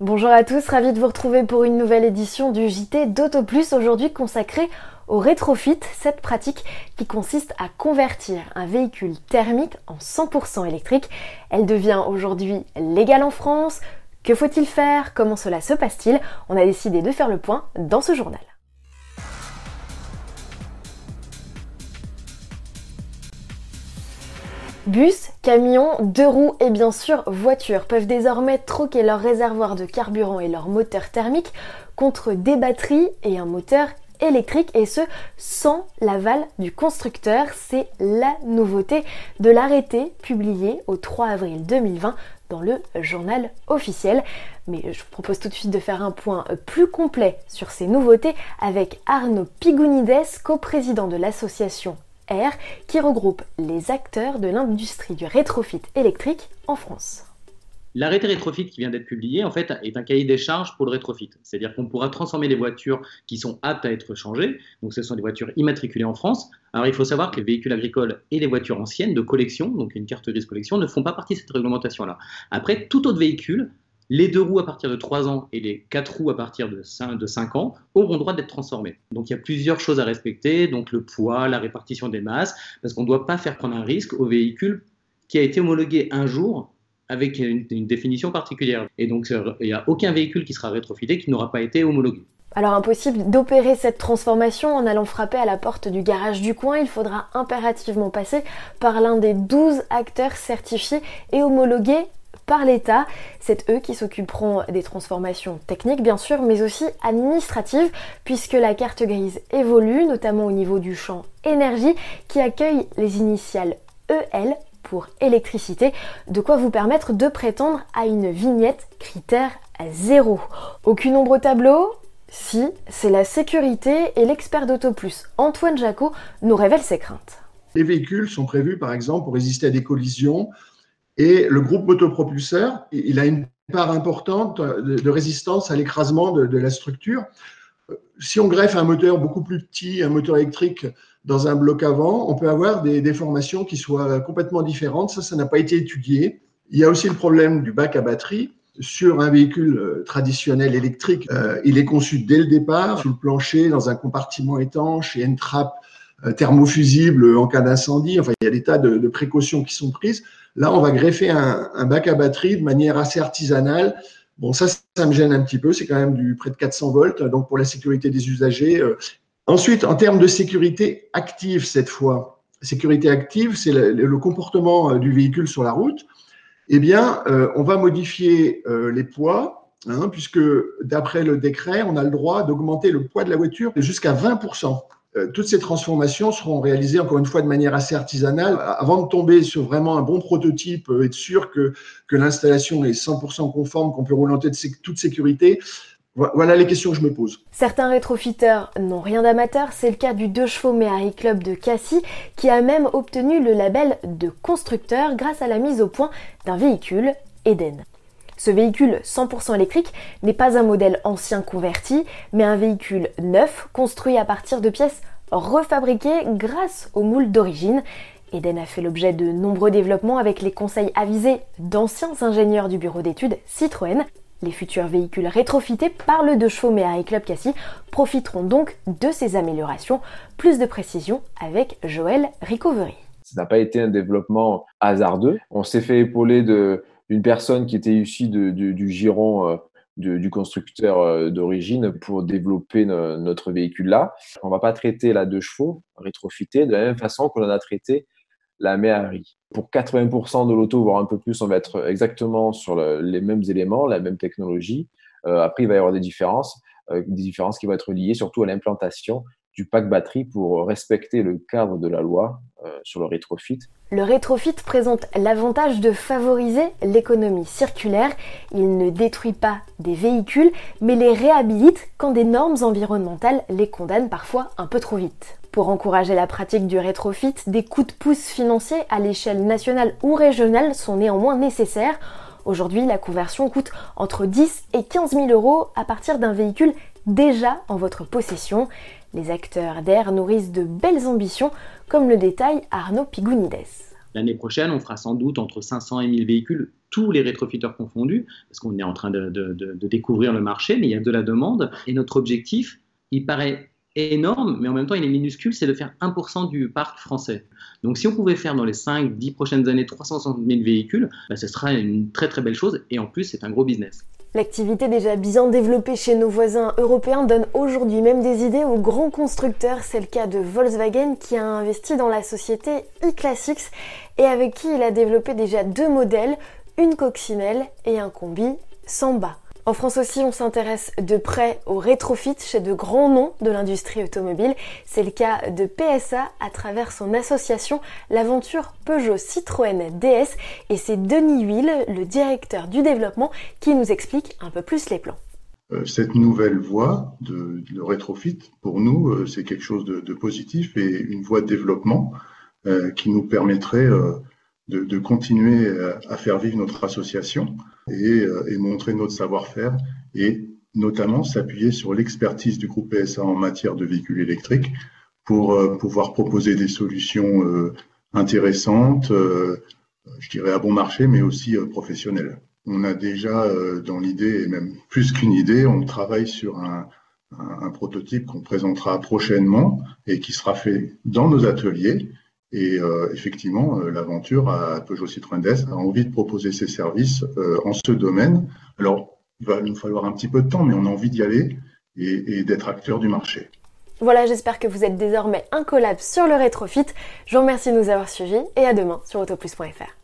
Bonjour à tous, ravi de vous retrouver pour une nouvelle édition du JT d'Auto Plus, aujourd'hui consacrée au rétrofit, cette pratique qui consiste à convertir un véhicule thermique en 100% électrique. Elle devient aujourd'hui légale en France. Que faut-il faire? Comment cela se passe-t-il? On a décidé de faire le point dans ce journal. Bus, camions, deux roues et bien sûr voitures peuvent désormais troquer leur réservoir de carburant et leur moteur thermique contre des batteries et un moteur électrique et ce sans l'aval du constructeur. C'est la nouveauté de l'arrêté publié au 3 avril 2020 dans le journal officiel. Mais je vous propose tout de suite de faire un point plus complet sur ces nouveautés avec Arnaud Pigounides, coprésident de l'association qui regroupe les acteurs de l'industrie du rétrofit électrique en France. L'arrêté rétrofit qui vient d'être publié, en fait, est un cahier des charges pour le rétrofit. C'est-à-dire qu'on pourra transformer les voitures qui sont aptes à être changées. Donc, ce sont des voitures immatriculées en France. Alors, il faut savoir que les véhicules agricoles et les voitures anciennes de collection, donc une carte grise collection, ne font pas partie de cette réglementation-là. Après, tout autre véhicule les deux roues à partir de 3 ans et les quatre roues à partir de 5, de 5 ans auront droit d'être transformées. Donc il y a plusieurs choses à respecter, donc le poids, la répartition des masses, parce qu'on ne doit pas faire prendre un risque au véhicule qui a été homologué un jour avec une, définition particulière. Et donc il n'y a aucun véhicule qui sera rétrofité qui n'aura pas été homologué. Alors impossible d'opérer cette transformation en allant frapper à la porte du garage du coin, il faudra impérativement passer par l'un des 12 acteurs certifiés et homologués par l'État. C'est eux qui s'occuperont des transformations techniques bien sûr, mais aussi administratives, puisque la carte grise évolue, notamment au niveau du champ énergie, qui accueille les initiales EL pour électricité, de quoi vous permettre de prétendre à une vignette critère zéro. Aucune ombre au tableau? Si, c'est la sécurité et l'expert d'AutoPlus, Antoine Jacot, nous révèle ses craintes. Les véhicules sont prévus par exemple pour résister à des collisions, et le groupe motopropulseur, il a une part importante de, résistance à l'écrasement de, la structure. Si on greffe un moteur beaucoup plus petit, un moteur électrique dans un bloc avant, on peut avoir des déformations qui soient complètement différentes. Ça, ça n'a pas été étudié. Il y a aussi le problème du bac à batterie. Sur un véhicule euh, traditionnel électrique, euh, il est conçu dès le départ sous le plancher, dans un compartiment étanche et une trappe euh, thermofusible en cas d'incendie. Enfin, il y a des tas de précautions qui sont prises. Là, on va greffer un, bac à batterie de manière assez artisanale. Bon, ça, ça me gêne un petit peu. C'est quand même du près de 400 volts, donc pour la sécurité des usagers. Euh. Ensuite, en termes de sécurité active cette fois, sécurité active, c'est le, comportement euh, du véhicule sur la route. Eh bien, euh, on va modifier les poids, hein, puisque d'après le décret, on a le droit d'augmenter le poids de la voiture jusqu'à 20 euh, toutes ces transformations seront réalisées encore une fois de manière assez artisanale. Avant de tomber sur vraiment un bon prototype, euh, être sûr que, que l'installation est 100% conforme, qu'on peut rouler en tête toute sécurité, voilà les questions que je me pose. Certains rétrofiteurs n'ont rien d'amateur, c'est le cas du 2 chevaux Méhari Club de Cassis qui a même obtenu le label de constructeur grâce à la mise au point d'un véhicule Eden. Ce véhicule 100% électrique n'est pas un modèle ancien converti, mais un véhicule neuf construit à partir de pièces refabriquées grâce au moule d'origine. Eden a fait l'objet de nombreux développements avec les conseils avisés d'anciens ingénieurs du bureau d'études Citroën. Les futurs véhicules rétrofités par le 2 chevaux Méhari Club Cassis profiteront donc de ces améliorations. Plus de précision avec Joël Recovery. Ça n'a pas été un développement hasardeux. On s'est fait épauler de, une personne qui était issue du giron euh, du constructeur euh, d'origine pour développer notre véhicule-là. On ne va pas traiter la deux chevaux rétrofitée de la même façon qu'on en a traité la Méhari. Pour 80% de l'auto, voire un peu plus, on va être exactement sur les mêmes éléments, la même technologie. Euh, après, il va y avoir des différences, des différences qui vont être liées surtout à l'implantation du pack batterie pour respecter le cadre de la loi sur le rétrofit. Le rétrofit présente l'avantage de favoriser l'économie circulaire. Il ne détruit pas des véhicules, mais les réhabilite quand des normes environnementales les condamnent parfois un peu trop vite. Pour encourager la pratique du rétrofit, des coups de pouce financiers à l'échelle nationale ou régionale sont néanmoins nécessaires. Aujourd'hui, la conversion coûte entre 10 et 15 000 euros à partir d'un véhicule déjà en votre possession. Les acteurs d'air nourrissent de belles ambitions, comme le détaille Arnaud Pigounides. L'année prochaine, on fera sans doute entre 500 et 1000 véhicules, tous les rétrofitteurs confondus, parce qu'on est en train de, découvrir le marché, mais il y a de la demande. Et notre objectif, il paraît énorme, mais en même temps, il est minuscule, c'est de faire 1% du parc français. Donc, si on pouvait faire dans les 5-10 prochaines années 360 000 véhicules, bah, ce sera une très très belle chose et en plus, c'est un gros business. L'activité déjà bien développée chez nos voisins européens donne aujourd'hui même des idées aux grands constructeurs. C'est le cas de Volkswagen qui a investi dans la société e-Classics et avec qui il a développé déjà deux modèles, une coccinelle et un combi Samba. En France aussi, on s'intéresse de près au rétrofit chez de grands noms de l'industrie automobile. C'est le cas de PSA à travers son association L'aventure Peugeot Citroën DS et c'est Denis Huil, le directeur du développement, qui nous explique un peu plus les plans. Euh, cette nouvelle voie de, rétrofit, pour nous, euh, c'est quelque chose de, positif et une voie de développement euh, qui nous permettrait de, continuer à faire vivre notre association euh, et, montrer notre savoir-faire et notamment s'appuyer sur l'expertise du groupe PSA en matière de véhicules électriques pour euh, pouvoir proposer des solutions intéressantes, je dirais à bon marché, mais aussi professionnelles. On a déjà dans l'idée, et même plus qu'une idée, on travaille sur un prototype qu'on présentera prochainement et qui sera fait dans nos ateliers et euh, effectivement, euh, l'aventure à Peugeot Citroën DS a envie de proposer ses services euh, en ce domaine. Alors, il va nous falloir un petit peu de temps, mais on a envie d'y aller et, d'être acteur du marché. Voilà, j'espère que vous êtes désormais incollable sur le rétrofit. Je vous remercie de nous avoir suivis et à demain sur autoplus.fr.